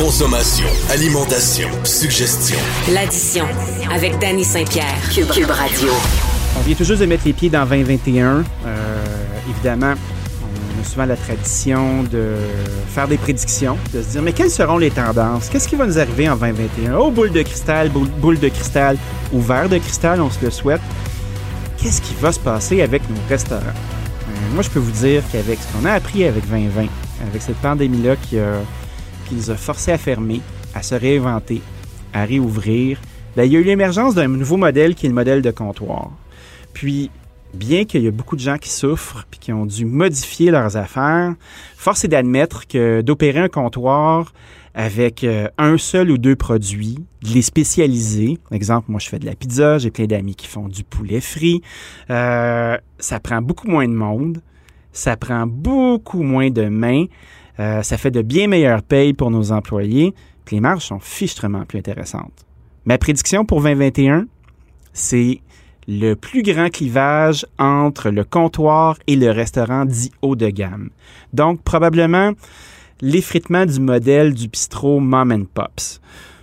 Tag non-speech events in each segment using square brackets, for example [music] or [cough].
Consommation, alimentation, suggestion. L'addition avec Danny Saint-Pierre, Cube, Cube Radio. On vient tout juste de mettre les pieds dans 2021. Euh, évidemment, on a souvent la tradition de faire des prédictions, de se dire mais quelles seront les tendances? Qu'est-ce qui va nous arriver en 2021 Oh, boule de cristal, boule, boule de cristal ou verre de cristal, on se le souhaite. Qu'est-ce qui va se passer avec nos restaurants? Euh, Moi, je peux vous dire qu'avec ce qu'on a appris avec 2020, avec cette pandémie-là qui, a- qui nous a à fermer, à se réinventer, à réouvrir, ben, il y a eu l'émergence d'un nouveau modèle qui est le modèle de comptoir. Puis, bien qu'il y a beaucoup de gens qui souffrent puis qui ont dû modifier leurs affaires, force est d'admettre que d'opérer un comptoir avec euh, un seul ou deux produits, de les spécialiser. Exemple, moi, je fais de la pizza, j'ai plein d'amis qui font du poulet frit. Euh, ça prend beaucoup moins de monde, ça prend beaucoup moins de mains, euh, ça fait de bien meilleures payes pour nos employés, les marges sont fichtrement plus intéressantes. Ma prédiction pour 2021, c'est le plus grand clivage entre le comptoir et le restaurant dit haut de gamme. Donc, probablement l'effritement du modèle du bistrot Mom and Pops.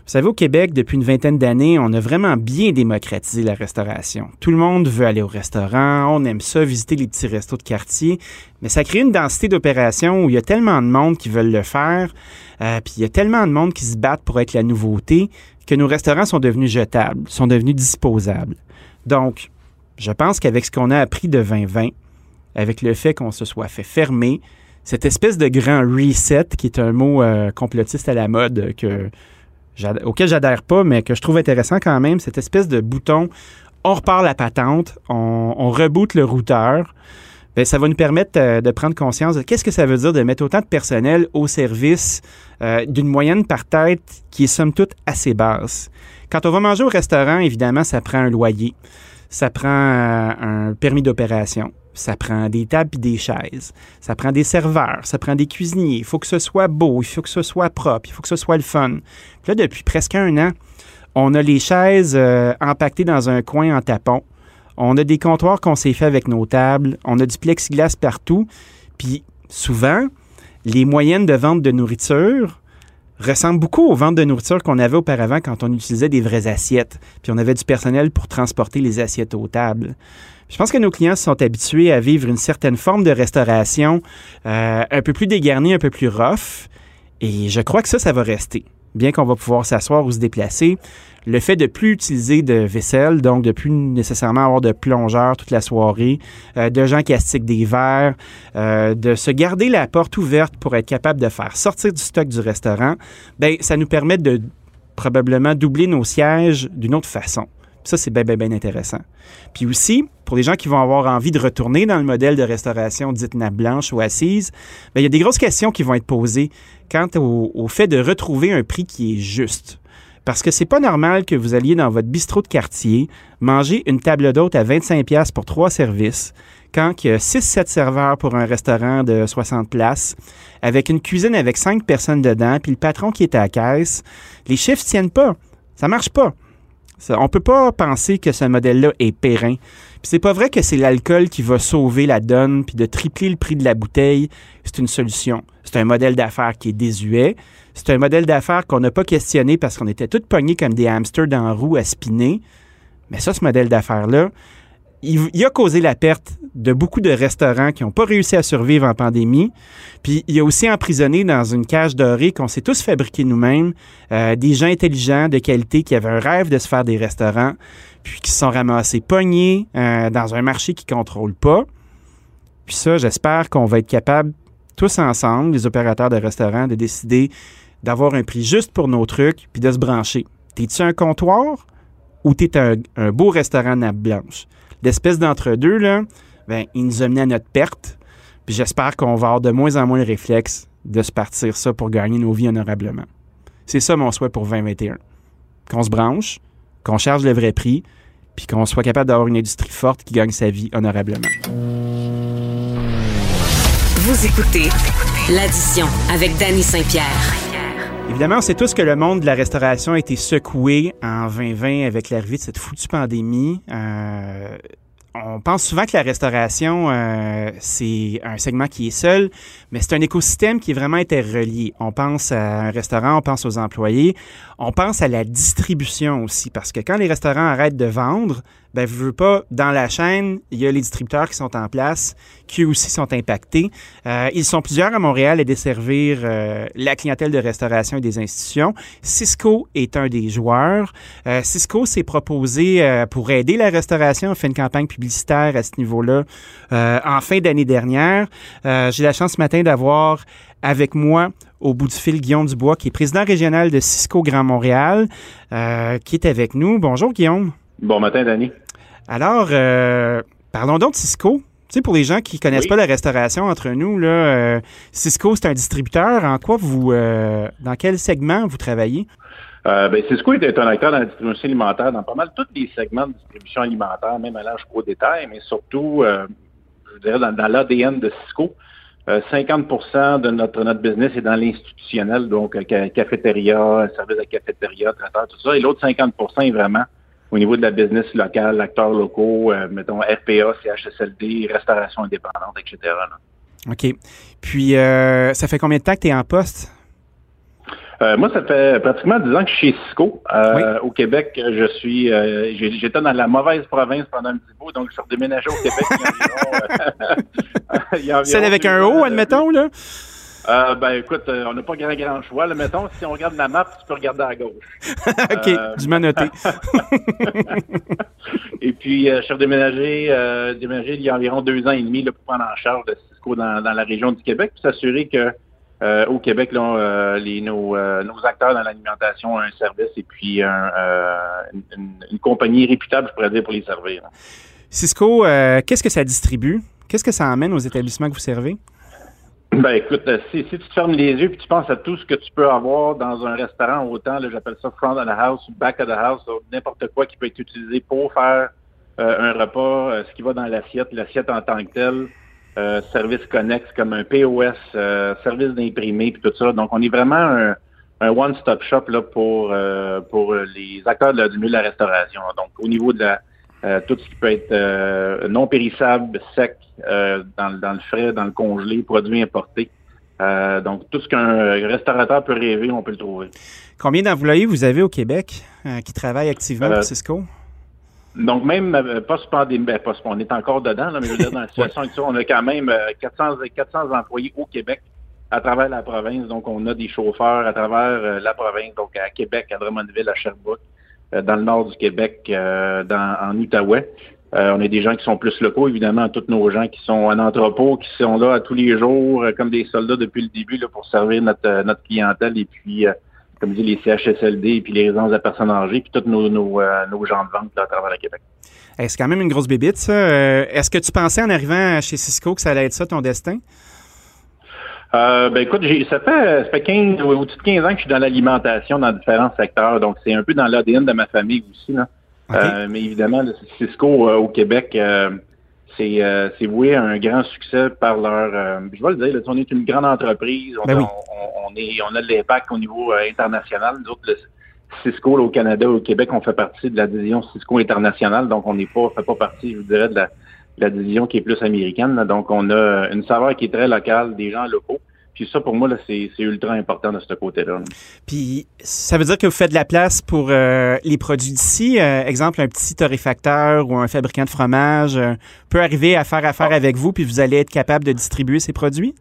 Vous savez, au Québec, depuis une vingtaine d'années, on a vraiment bien démocratisé la restauration. Tout le monde veut aller au restaurant, on aime ça, visiter les petits restos de quartier, mais ça crée une densité d'opérations où il y a tellement de monde qui veulent le faire, euh, puis il y a tellement de monde qui se battent pour être la nouveauté, que nos restaurants sont devenus jetables, sont devenus disposables. Donc, je pense qu'avec ce qu'on a appris de 2020, avec le fait qu'on se soit fait fermer, cette espèce de grand reset, qui est un mot euh, complotiste à la mode que auquel j'adhère pas, mais que je trouve intéressant quand même, cette espèce de bouton, on repart la patente, on, reboot le routeur. Ben, ça va nous permettre euh, de prendre conscience de qu'est-ce que ça veut dire de mettre autant de personnel au service euh, d'une moyenne par tête qui est somme toute assez basse. Quand on va manger au restaurant, évidemment, ça prend un loyer, ça prend euh, un permis d'opération, ça prend des tables et des chaises, ça prend des serveurs, ça prend des cuisiniers. Il faut que ce soit beau, il faut que ce soit propre, il faut que ce soit le fun. Là, depuis presque un an, on a les chaises euh, empaquetées dans un coin en tapon. On a des comptoirs qu'on s'est fait avec nos tables. On a du plexiglas partout. Puis souvent, les moyennes de vente de nourriture ressemblent beaucoup aux ventes de nourriture qu'on avait auparavant quand on utilisait des vraies assiettes. Puis on avait du personnel pour transporter les assiettes aux tables. Je pense que nos clients sont habitués à vivre une certaine forme de restauration euh, un peu plus dégarnie, un peu plus rough. Et je crois que ça, ça va rester. Bien qu'on va pouvoir s'asseoir ou se déplacer, le fait de plus utiliser de vaisselle, donc de plus nécessairement avoir de plongeurs toute la soirée, euh, de gens qui astiquent des verres, euh, de se garder la porte ouverte pour être capable de faire sortir du stock du restaurant, ben ça nous permet de probablement doubler nos sièges d'une autre façon. Ça, c'est bien, bien, intéressant. Puis aussi, pour les gens qui vont avoir envie de retourner dans le modèle de restauration dite nappe blanche ou assise, bien, il y a des grosses questions qui vont être posées quant au, fait de retrouver un prix qui est juste. Parce que c'est pas normal que vous alliez dans votre bistrot de quartier manger une table d'hôte à 25$ piastres pour trois services, quand il y a 6-7 serveurs pour un restaurant de 60 places, avec une cuisine avec 5 personnes dedans, puis le patron qui est à la caisse, les chiffres tiennent pas. Ça marche pas. Ça, on peut pas penser que ce modèle-là est périn. Puis c'est pas vrai que c'est l'alcool qui va sauver la donne, puis de tripler le prix de la bouteille, c'est une solution. C'est un modèle d'affaires qui est désuet. C'est un modèle d'affaires qu'on n'a pas questionné parce qu'on était tous pognés comme des hamsters dans la roue à spinner. Mais ça, ce modèle d'affaires-là, il, a causé la perte de beaucoup de restaurants qui n'ont pas réussi à survivre en pandémie. Puis il a aussi emprisonné dans une cage dorée qu'on s'est tous fabriqués nous-mêmes, euh, des gens intelligents, de qualité, qui avaient un rêve de se faire des restaurants, puis qui se sont ramassés pognés euh, dans un marché qui ne contrôle pas. Puis ça, j'espère qu'on va être capable, tous ensemble, les opérateurs de restaurants, de décider d'avoir un prix juste pour nos trucs, puis de se brancher. T'es-tu un comptoir ou t'es un, un beau restaurant nappe blanche? L'espèce d'entre-deux, là, ben, il nous a mené à notre perte. Puis j'espère qu'on va avoir de moins en moins le réflexe de se partir ça pour gagner nos vies honorablement. C'est ça mon souhait pour 2021. Qu'on se branche, qu'on charge le vrai prix, puis qu'on soit capable d'avoir une industrie forte qui gagne sa vie honorablement. Vous écoutez l'addition avec Danny Saint-Pierre. Évidemment, on sait tous que le monde de la restauration a été secoué en 2020 avec l'arrivée de cette foutue pandémie. Euh, on pense souvent que la restauration, euh, c'est un segment qui est seul, mais c'est un écosystème qui est vraiment interrelié. On pense à un restaurant, on pense aux employés, on pense à la distribution aussi, parce que quand les restaurants arrêtent de vendre, ben, pas, dans la chaîne, il y a les distributeurs qui sont en place, qui aussi sont impactés. Euh, ils sont plusieurs à Montréal à desservir euh, la clientèle de restauration et des institutions. Cisco est un des joueurs. Euh, Cisco s'est proposé pour aider la restauration, on fait une campagne publicitaire à ce niveau-là en fin d'année dernière. J'ai la chance ce matin d'avoir avec moi au bout du fil Guillaume Dubois, qui est président régional de Cisco Grand Montréal, qui est avec nous. Bonjour Guillaume. Bon matin, Danny. Alors, euh, parlons donc de Cisco. Tu sais, pour les gens qui connaissent pas la restauration entre nous, là, euh, Cisco, c'est un distributeur. En quoi vous, euh, dans quel segment vous travaillez? Ben, Cisco est un acteur dans la distribution alimentaire, dans pas mal tous les segments de distribution alimentaire, même allant jusqu'au détail, mais surtout, je dirais, dans, l'ADN de Cisco. 50% de notre, notre business est dans l'institutionnel, donc cafétéria, service de cafétéria, traiteur, tout ça. Et l'autre 50% est vraiment au niveau de la business locale, acteurs locaux, euh, mettons RPA, CHSLD, restauration indépendante, etc. OK. Puis, euh, ça fait combien de temps que tu es en poste? Euh, moi, ça fait pratiquement 10 ans que je suis chez Cisco. Au Québec, je suis, j'étais dans la mauvaise province pendant un petit bout, donc je suis redéménagé au Québec. [laughs] Celle avec un O, admettons, là? Euh, ben écoute, euh, on n'a pas grand grand choix. Là. Mettons, si on regarde la map, tu peux regarder à gauche. [laughs] OK, euh, du noté. [laughs] et puis, euh, je suis déménagé, déménagé il y a environ deux ans et demi là, pour prendre en charge de Cisco dans, dans la région du Québec, pour s'assurer que au Québec, là, les, nos, nos, acteurs dans l'alimentation ont un service et puis un, une, une, compagnie réputable, je pourrais dire, pour les servir. Cisco, qu'est-ce que ça distribue? Qu'est-ce que ça amène aux établissements que vous servez? Ben écoute, euh, si, si, tu te fermes les yeux puis tu penses à tout ce que tu peux avoir dans un restaurant, autant, j'appelle ça front of the house ou back of the house, n'importe quoi qui peut être utilisé pour faire euh, un repas, euh, ce qui va dans l'assiette, l'assiette en tant que telle, service connexe comme un POS, service d'imprimé puis tout ça. Donc on est vraiment un, un one-stop shop là pour pour les acteurs du milieu de la restauration. Donc au niveau de la euh, tout ce qui peut être euh, non périssable, sec, euh, dans, le frais, dans le congelé, produits importés. donc, tout ce qu'un restaurateur peut rêver, on peut le trouver. Combien d'employés vous avez au Québec qui travaillent activement pour Cisco? Donc, même pas pandémie, ben, on est encore dedans, mais je veux dire, dans la [laughs] situation actuelle, on a quand même 400, 400 employés au Québec à travers la province. Donc, on a des chauffeurs à travers la province, donc à Québec, à Drummondville, à Sherbrooke. Euh, dans le nord du Québec, euh, dans, en Outaouais. Euh, on a des gens qui sont plus locaux, évidemment, tous nos gens qui sont en entrepôt, qui sont là tous les jours, comme des soldats depuis le début, là, pour servir notre, notre clientèle et puis, comme je dis, les CHSLD et puis les résidences de personnes âgées, puis tous nos, nos, nos gens de vente à travers le Québec. c'est quand même une grosse bébite, ça. Est-ce que tu pensais en arrivant chez Cisco que ça allait être ça ton destin? Euh, ben écoute, ça fait, ça fait 15, au-dessus de 15 ans que je suis dans l'alimentation dans différents secteurs, donc c'est un peu dans l'ADN de ma famille aussi. Là. Euh, mais évidemment, le Cisco euh, au Québec, euh, c'est, c'est voué à un grand succès par leur. je vais le dire, là, on est une grande entreprise, on, ben on, est, on a de l'impact au niveau international. Nous autres, le Cisco au Canada, au Québec, on fait partie de la division Cisco internationale, donc on n'est pas, fait pas partie, je vous dirais, de la la division qui est plus américaine. Donc, on a une saveur qui est très locale, des gens locaux. Puis ça, pour moi, là, c'est, c'est ultra important de ce côté-là. Puis ça veut dire que vous faites de la place pour euh, les produits d'ici. Euh, exemple, un petit torréfacteur ou un fabricant de fromage euh, peut arriver à faire affaire avec vous, puis vous allez être capable de distribuer ces produits?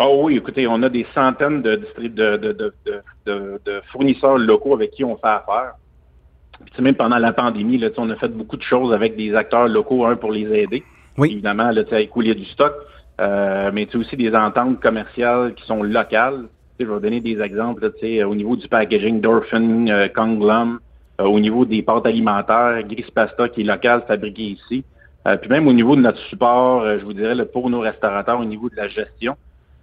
Oh oui, écoutez, on a des centaines de, de, de, de, de fournisseurs locaux avec qui on fait affaire. Puis, même pendant la pandémie, là, on a fait beaucoup de choses avec des acteurs locaux, un pour les aider. Oui. Évidemment, là, à écouler du stock. Euh, mais tu aussi des ententes commerciales qui sont locales. je vais donner des exemples là, au niveau du packaging Dorfin, euh, euh, au niveau des pâtes alimentaires, Gris Pasta qui est local, fabriqué ici. Euh, puis même au niveau de notre support, je vous dirais, pour nos restaurateurs, au niveau de la gestion.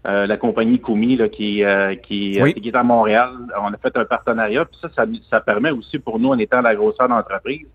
La compagnie Kumi là, qui, qui, qui, est à Montréal, on a fait un partenariat. Puis ça, ça, ça permet aussi pour nous, en étant la grosseur d'entreprise,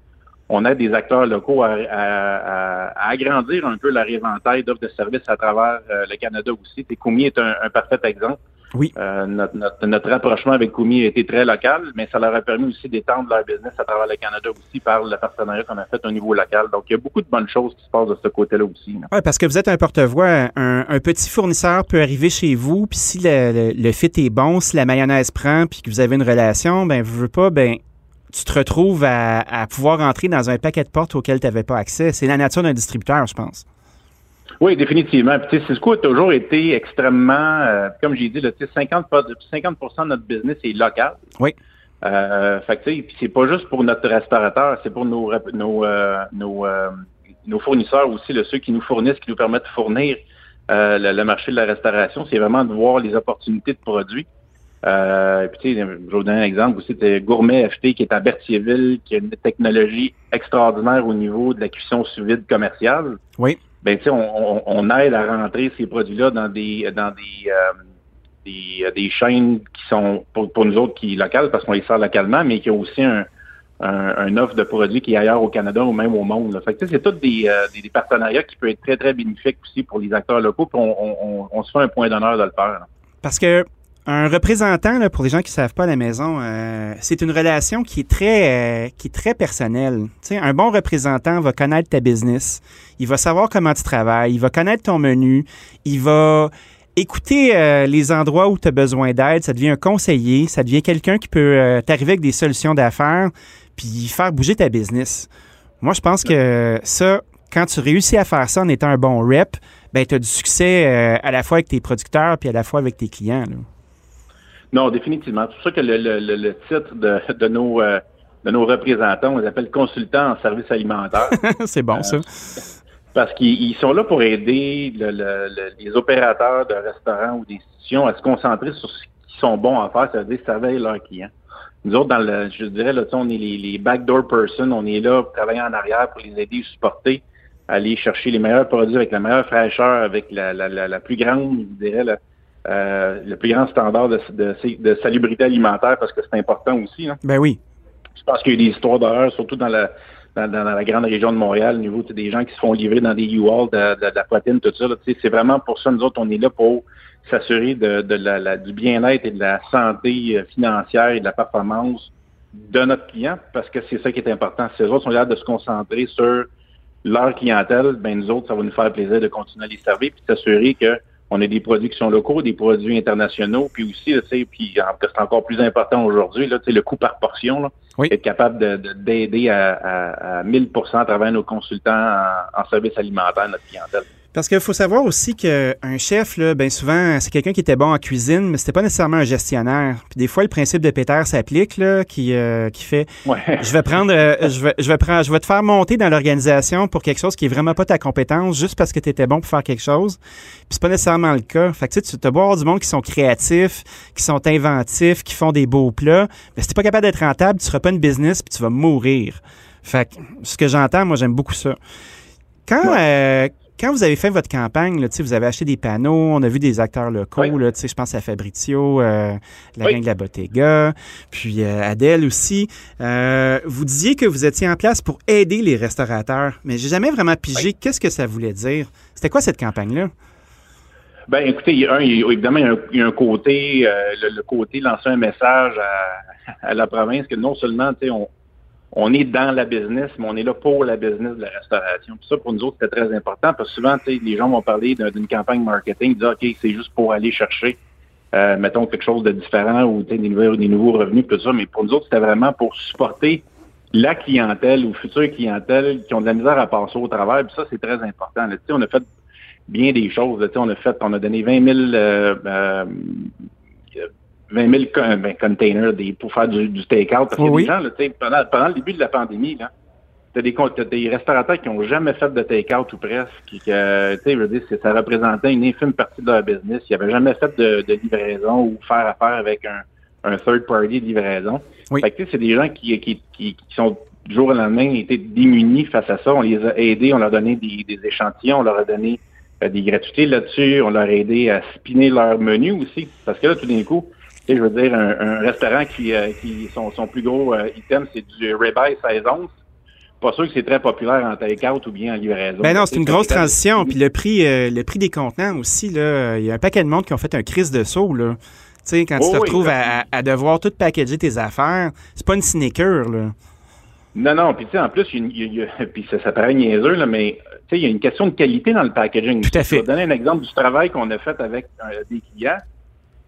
on a des acteurs locaux à, agrandir un peu la éventail d'offres de services à travers euh, le Canada aussi. Et Koumi est un, parfait exemple. Oui. Euh, notre, rapprochement avec Koumi a été très local, mais ça leur a permis aussi d'étendre leur business à travers le Canada aussi par le partenariat qu'on a fait au niveau local. Donc, il y a beaucoup de bonnes choses qui se passent de ce côté-là aussi. Oui, parce que vous êtes un porte-voix. Un, petit fournisseur peut arriver chez vous, puis si le, le, fit est bon, si la mayonnaise prend, puis que vous avez une relation, ben vous ne pas, ben tu te retrouves à, pouvoir entrer dans un paquet de portes auxquelles tu n'avais pas accès. C'est la nature d'un distributeur, je pense. Oui, définitivement. Puis, Cisco a toujours été extrêmement, euh, comme j'ai dit, là, 50, 50% de notre business est local. Oui. Euh, fait que, c'est pas juste pour notre restaurateur, c'est pour nos, nos, euh, nos, euh, nos, fournisseurs aussi, ceux qui nous fournissent, qui nous permettent de fournir le, marché de la restauration. C'est vraiment de voir les opportunités de produits. Euh, puis, je vais vous donner un exemple aussi, c'est Gourmet FT qui est à Berthierville, qui a une technologie extraordinaire au niveau de la cuisson sous vide commerciale. Oui. Ben, sais, on, on, aide à rentrer ces produits-là dans des dans des, euh, des, des, chaînes qui sont pour, pour nous autres qui locales parce qu'on les sert localement, mais qui ont aussi un, un, offre de produits qui est ailleurs au Canada ou même au monde. Là. Fait c'est tous des, euh, des, partenariats qui peuvent être très, très bénéfiques aussi pour les acteurs locaux, puis on, on, on se fait un point d'honneur de le faire. Parce que un représentant, pour les gens qui ne savent pas la maison, euh, c'est une relation qui est très, euh, qui est très personnelle. un bon représentant va connaître ta business, il va savoir comment tu travailles, il va connaître ton menu, il va écouter euh, les endroits où tu as besoin d'aide, ça devient un conseiller, ça devient quelqu'un qui peut t'arriver avec des solutions d'affaires, puis faire bouger ta business. Moi, je pense que ça, quand tu réussis à faire ça en étant un bon rep, ben, tu as du succès à la fois avec tes producteurs puis à la fois avec tes clients. Non, définitivement. C'est pour ça que le, le, le titre de, de nos euh, de nos représentants, on les appelle consultants en services alimentaires. [laughs] c'est bon, ça. Euh, parce qu'ils sont là pour aider les opérateurs de restaurants ou d'institutions à se concentrer sur ce qu'ils sont bons à faire, c'est-à-dire servir leurs clients. Nous autres, dans le, je dirais, là, on est les, les backdoor person, on est là pour travailler en arrière pour les aider, supporter, aller chercher les meilleurs produits avec la meilleure fraîcheur, avec la, la, la, la plus grande, je dirais, euh, le plus grand standard de, de, salubrité alimentaire parce que c'est important aussi. Hein. Ben oui. Je pense qu'il y a des histoires d'horreur, surtout dans la, dans, la grande région de Montréal, au niveau des gens qui se font livrer dans des U-Haul de, de, la poitrine, tout ça. C'est vraiment pour ça, nous autres, on est là pour s'assurer de, de la, du bien-être et de la santé euh, financière et de la performance de notre client, parce que c'est ça qui est important. Si les autres sont là de se concentrer sur leur clientèle, ben nous autres, ça va nous faire plaisir de continuer à les servir puis s'assurer que on a des produits qui sont locaux, des produits internationaux, puis aussi, tu sais, puis c'est encore plus important aujourd'hui, là, le coût par portion, là, être capable d'aider à, à, 1000 à travers nos consultants en, en service alimentaire, notre clientèle. Parce qu'il faut savoir aussi qu'un chef, là, bien souvent, c'est quelqu'un qui était bon en cuisine, mais c'était pas nécessairement un gestionnaire. Puis des fois, le principe de Peter s'applique, là, qui, euh, qui fait [laughs] Je vais prendre euh, je vais je vais prendre je vais te faire monter dans l'organisation pour quelque chose qui est vraiment pas ta compétence, juste parce que tu étais bon pour faire quelque chose. Puis c'est pas nécessairement le cas. Fait que tu sais, tu avoir du monde qui sont créatifs, qui sont inventifs, qui font des beaux plats. Mais si t'es pas capable d'être rentable, tu seras pas une business puis tu vas mourir. Fait que ce que j'entends, moi j'aime beaucoup ça. Quand, euh, quand vous avez fait votre campagne, là, vous avez acheté des panneaux, on a vu des acteurs locaux, je pense à Fabrizio, euh, la gang de la Bottega, puis euh, Adèle aussi. Euh, vous disiez que vous étiez en place pour aider les restaurateurs, mais j'ai jamais vraiment pigé qu'est-ce que ça voulait dire? C'était quoi cette campagne-là? Ben, écoutez, il y a un, évidemment, il y a un, côté, le, côté lancer un message à, la province que non seulement, on, on est dans la business, mais on est là pour la business de la restauration. Ça, pour nous autres, c'était très important parce que souvent, les gens vont parler d'une campagne marketing, dire OK, c'est juste pour aller chercher, euh, mettons, quelque chose de différent ou des nouveaux, des nouveaux revenus, tout ça. Mais pour nous autres, c'était vraiment pour supporter la clientèle ou future clientèle qui ont de la misère à passer au travail. Puis ça, c'est très important. On a fait bien des choses. On a fait, on a donné 20 000 euh, euh, 20 000 ben, containers des, pour faire du, du take-out. Parce que les gens, là, pendant, pendant le début de la pandémie, là, t'as des, as des restaurateurs qui n'ont jamais fait de take-out ou presque, qui, que, je veux dire, ça représentait une infime partie de leur business. Ils n'avaient jamais fait de, de, livraison ou faire affaire avec un, un third party de livraison. Oui. Fait que c'est des gens qui, qui, qui, qui, sont du jour au lendemain étaient démunis face à ça. On les a aidés, on leur a donné des, des échantillons, on leur a donné euh, des gratuités là-dessus, on leur a aidé à spinner leur menu aussi. Parce que là, tout d'un coup, je veux dire, un, restaurant qui, euh, qui son, son, plus gros euh, item, c'est du ribeye 16 onces. Pas sûr que c'est très populaire en take-out ou bien en livraison. Ben non, c'est une grosse transition. Puis le prix, euh, le prix des contenants aussi, là, il y a un paquet de monde qui ont fait un crise de saut, là. Tu sais, quand tu te retrouves à, devoir tout packager tes affaires, c'est pas une sinecure, là. Non, non, puis tu sais, en plus, il y a, [laughs] puis ça, ça paraît niaiseux, là, mais tu sais, il y a une question de qualité dans le packaging. Tout à fait. Je vais donner un exemple du travail qu'on a fait avec des clients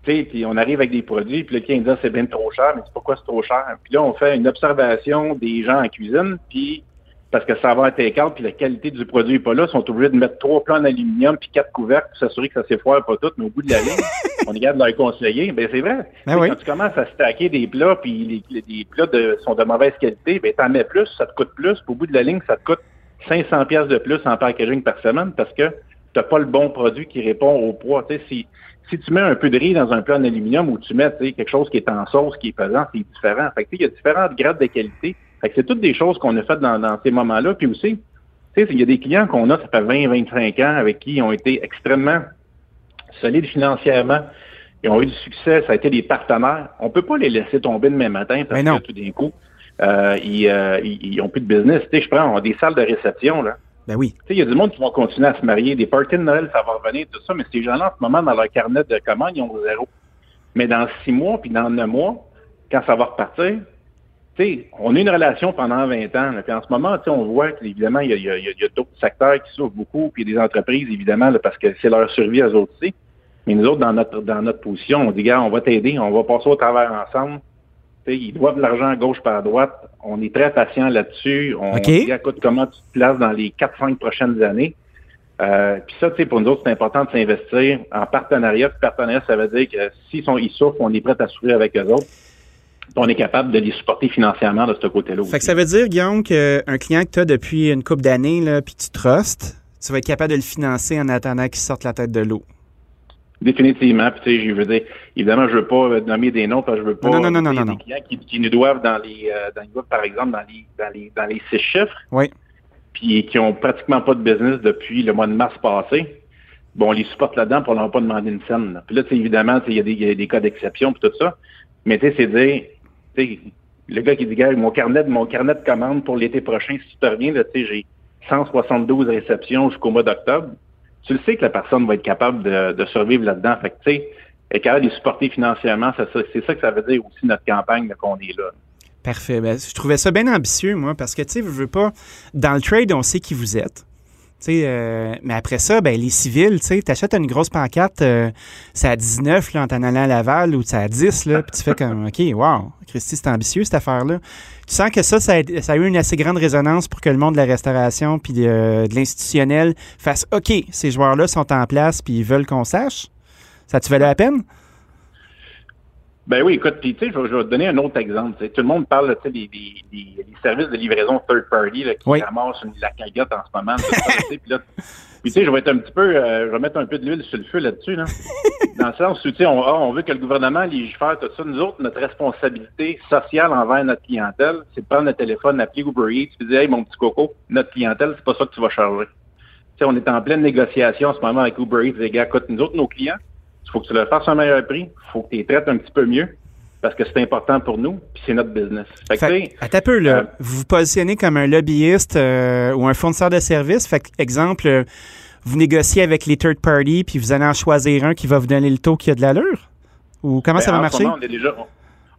puis on arrive avec des produits, puis le client dit ah, c'est bien trop cher, mais c'est pourquoi c'est trop cher? Puis là, on fait une observation des gens en cuisine, puis parce que ça va être take puis la qualité du produit n'est pas là, ils sont obligés de mettre trois plans en aluminium puis quatre couvercles pour s'assurer que ça s'effoire pas tout, mais au bout de la ligne, [laughs] on est capable de leur conseiller. Ben c'est vrai. Ben oui. Quand tu commences à stacker des plats, puis les, les plats de, sont de mauvaise qualité, ben t'en mets plus, ça te coûte plus, puis au bout de la ligne, ça te coûte 500 pièces de plus en packaging par semaine parce que tu n'as pas le bon produit qui répond au poids. Tu sais, si, si tu mets un peu de riz dans un plat en aluminium ou tu mets quelque chose qui est en sauce, qui est pesant, c'est différent. Fait que, il y a différents grades de qualité. Fait que c'est toutes des choses qu'on a faites dans, ces moments-là. Puis aussi, il y a des clients qu'on a, ça fait 20, 25 ans, avec qui ils ont été extrêmement solides financièrement. Ils ont eu du succès, ça a été des partenaires. On peut pas les laisser tomber demain matin parce que tout d'un coup, euh, ils, euh, ils, ont plus de business. Tu sais, je prends des salles de réception, là. Ben oui. Il y a du monde qui vont continuer à se marier. Des parties de Noël, ça va revenir, tout ça. Mais ces gens-là, en ce moment, dans leur carnet de commandes, ils ont zéro. Mais dans six mois, puis dans neuf mois, quand ça va repartir, on a une relation pendant 20 ans. Puis en ce moment, on voit qu'évidemment, il y a, d'autres secteurs qui souffrent beaucoup, puis des entreprises, évidemment, parce que c'est leur survie à eux aussi. Mais nous autres, dans notre dans notre position, on dit, gars, on va t'aider, on va passer au travers ensemble ils doivent de l'argent à gauche par à droite. On est très patient là-dessus. On dit, écoute, comment tu te places dans les 4-5 prochaines années? Euh, puis ça, tu sais, pour nous autres, c'est important de s'investir en partenariat. partenariat, ça veut dire que s'ils sont, ils souffrent, on est prêt à souffrir avec eux autres. on est capable de les supporter financièrement de ce côté-là. Fait que ça veut dire, Guillaume, qu'un client que tu as depuis une couple d'années, puis tu trustes, tu vas être capable de le financer en attendant qu'il sorte la tête de l'eau. Définitivement. Puis, tu sais, je veux dire, évidemment, je veux pas nommer des noms parce que je veux pas non, non, non, non, des clients qui, qui, nous doivent dans les, euh, dans par exemple, dans les, dans les, dans les six chiffres. Oui. Puis qui ont pratiquement pas de business depuis le mois de mars passé. Bon, on les supporte là-dedans pour leur pas demander une scène. Puis là, tu sais, évidemment, il y, y, a des cas d'exception puis tout ça. Mais tu sais, c'est dire, tu sais, le gars qui dit, gars, mon carnet, mon carnet de commande pour l'été prochain, si tu te reviens, tu sais, j'ai 172 réceptions jusqu'au mois d'octobre tu le sais que la personne va être capable de, survivre là-dedans. Fait que, tu sais, être capable de les supporter financièrement, c'est ça, que ça veut dire aussi notre campagne qu'on est là. Parfait. Ben, je trouvais ça bien ambitieux, moi, parce que, tu sais, je veux pas. Dans le trade, on sait qui vous êtes. Euh, mais après ça, ben, les civils, tu achètes une grosse pancarte, euh, c'est à 19 là, en t'en allant à Laval ou c'est à 10, là, puis tu fais comme, [laughs] OK, wow, Christy, c'est ambitieux cette affaire-là. Tu sens que ça, ça a, eu une assez grande résonance pour que le monde de la restauration puis de, l'institutionnel fasse, OK, ces joueurs-là sont en place puis ils veulent qu'on sache. Ça te valait la peine? Ben oui, écoute, puis tu sais, je, vais te donner un autre exemple. Tout le monde parle des, des, des, services de livraison third party là, qui oui. ramassent la cagotte en ce moment. [laughs] puis tu sais, je vais être un petit peu, euh, je vais mettre un peu de l'huile sur le feu là-dessus, là. [laughs] dans le sens où tu sais, on, ah, on, veut que le gouvernement légifère tout ça. Nous autres, notre responsabilité sociale envers notre clientèle, c'est de prendre le téléphone, appeler Uber Eats, puis dire, hey, mon petit coco, notre clientèle, c'est pas ça que tu vas charger. Tu sais, on est en pleine négociation en ce moment avec Uber Eats, les gars, écoute, nous autres, nos clients, il faut que tu leur fasses un meilleur prix. Il faut que tu les traites un petit peu mieux parce que c'est important pour nous, puis c'est notre business. Fait, à peu, là, euh, vous vous positionnez comme un lobbyiste euh, ou un fournisseur de services. Fait exemple, euh, vous négociez avec les third parties, puis vous allez en choisir un qui va vous donner le taux qui a de l'allure? Ou comment ça ben, va marcher? on, est déjà,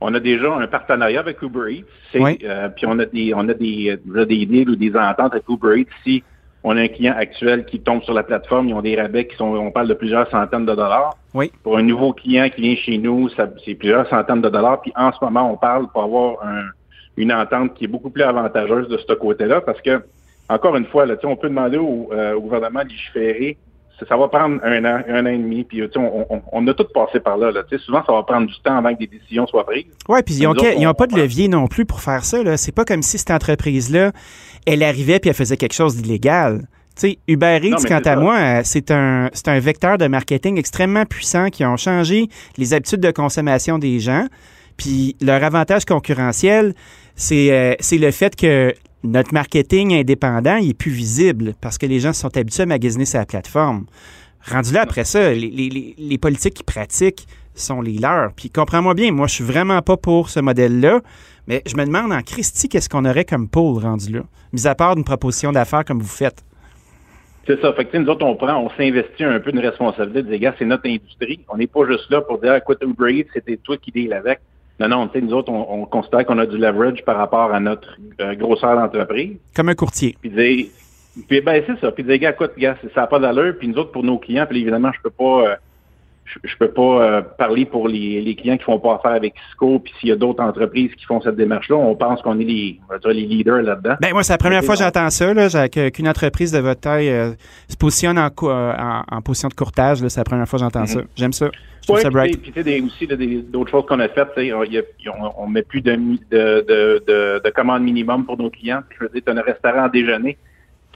on a déjà un partenariat avec Uber Eats. Oui. puis on a des on a des, des deals ou des ententes avec Uber Eats. Si on a un client actuel qui tombe sur la plateforme, ils ont des rabais qui sont, on parle de plusieurs centaines de dollars. Oui. Pour un nouveau client qui vient chez nous, c'est plusieurs centaines de dollars. Puis en ce moment, on parle pour avoir un- une entente qui est beaucoup plus avantageuse de ce côté-là parce que, encore une fois, là, on peut demander au, euh, au gouvernement de légiférer. Ça, ça va prendre un an, un an et demi. Puis tu sais, on, on, on a tout passé par là. là. Tu sais, souvent, ça va prendre du temps avant que des décisions soient prises. Oui, puis ils n'ont pas de levier non plus pour faire ça. là. C'est pas comme si cette entreprise-là, elle arrivait puis elle faisait quelque chose d'illégal. Tu sais, Uber Eats, Non, quant à ça. moi, euh, c'est un, c'est un vecteur de marketing extrêmement puissant qui ont changé les habitudes de consommation des gens. Puis leur avantage concurrentiel, c'est euh, c'est le fait que notre marketing indépendant il est plus visible parce que les gens sont habitués à magasiner sur la plateforme. Rendu là, après ça, les, politiques qu'ils pratiquent sont les leurs. Puis comprends-moi bien, moi, je suis vraiment pas pour ce modèle-là, mais je me demande en Christie qu'est-ce qu'on aurait comme pôle rendu là, mis à part une proposition d'affaires comme vous faites? C'est ça. Fait que, nous autres, on prend, on s'investit un peu de responsabilité de dire, gars, c'est notre industrie. On n'est pas juste là pour dire, écoute, Uber Eats, c'était toi qui deal avec. Non, non, tu sais, nous autres, on, on considère qu'on a du leverage par rapport à notre euh, grosseur d'entreprise. Comme un courtier. Puis dire, puis ben c'est ça. Puis dire, gars, écoute, gars, ça n'a pas d'allure. Puis nous autres, pour nos clients, puis évidemment, je peux pas, euh, je, je peux pas euh, parler pour les, les clients qui font pas affaire avec Cisco. Puis s'il y a d'autres entreprises qui font cette démarche-là, on pense qu'on est les, on va dire, les leaders là-dedans. Ben moi, c'est la première fois que j'entends ça, là, qu'une entreprise de votre taille euh, se positionne en, euh, en, en position de courtage. C'est la première fois que j'entends ça. J'aime ça. Je trouve Oui, ça puis, tu sais, aussi d'autres choses qu'on a faites, on, on met plus de, de, de, de, de commandes minimum pour nos clients. Puis, je veux dire, tu as un restaurant à déjeuner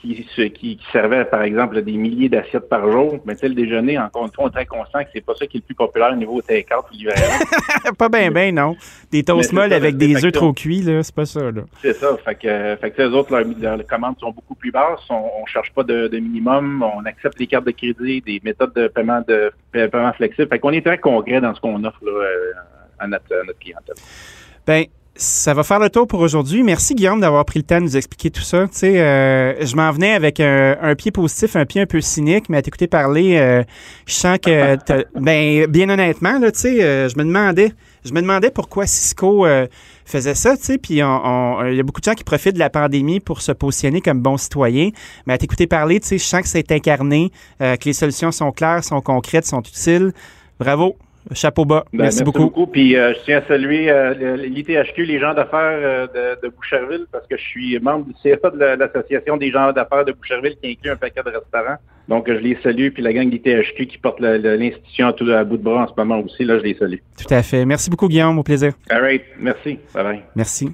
qui, qui, servait, par exemple, des milliers d'assiettes par jour. Mais le déjeuner, encore une fois, on est très conscient que c'est pas ça qui est le plus populaire au niveau take-out ou livraison. [laughs] pas bien, bien, non. Des toasts molles avec des œufs trop cuits, là, c'est pas ça, là. c'est ça. Fait que, fait que eux autres, leurs, leurs commandes sont beaucoup plus basses. On, on cherche pas de, de minimum. On accepte les cartes de crédit, des méthodes de paiement de paiement flexible. Fait qu'on est très concret dans ce qu'on offre là, euh, à, notre, à notre clientèle. Ben, ça va faire le tour pour aujourd'hui. Merci, Guillaume, d'avoir pris le temps de nous expliquer tout ça. Tu sais, euh, je m'en venais avec un, pied positif, un pied un peu cynique, mais à t'écouter parler, euh, je sens que, ben, bien honnêtement, là, tu sais, euh, je me demandais, je me demandais pourquoi Cisco faisait ça, tu sais, puis il y a beaucoup de gens qui profitent de la pandémie pour se positionner comme bons citoyens, mais à t'écouter parler, tu sais, je sens que c'est incarné, que les solutions sont claires, sont concrètes, sont utiles. Bravo, chapeau bas. Ben, merci, beaucoup. Puis euh, je tiens à saluer euh, l'ITHQ, les gens d'affaires euh, de, de Boucherville, parce que je suis membre du CFA de la- l'association des gens d'affaires de Boucherville qui inclut un paquet de restaurants. Donc je les salue, puis la gang d'ITHQ qui porte l'institution à, tout- à bout de bras en ce moment aussi, là, je les salue. Tout à fait. Merci beaucoup, Guillaume. Au plaisir. All right, merci. Bye bye. Merci.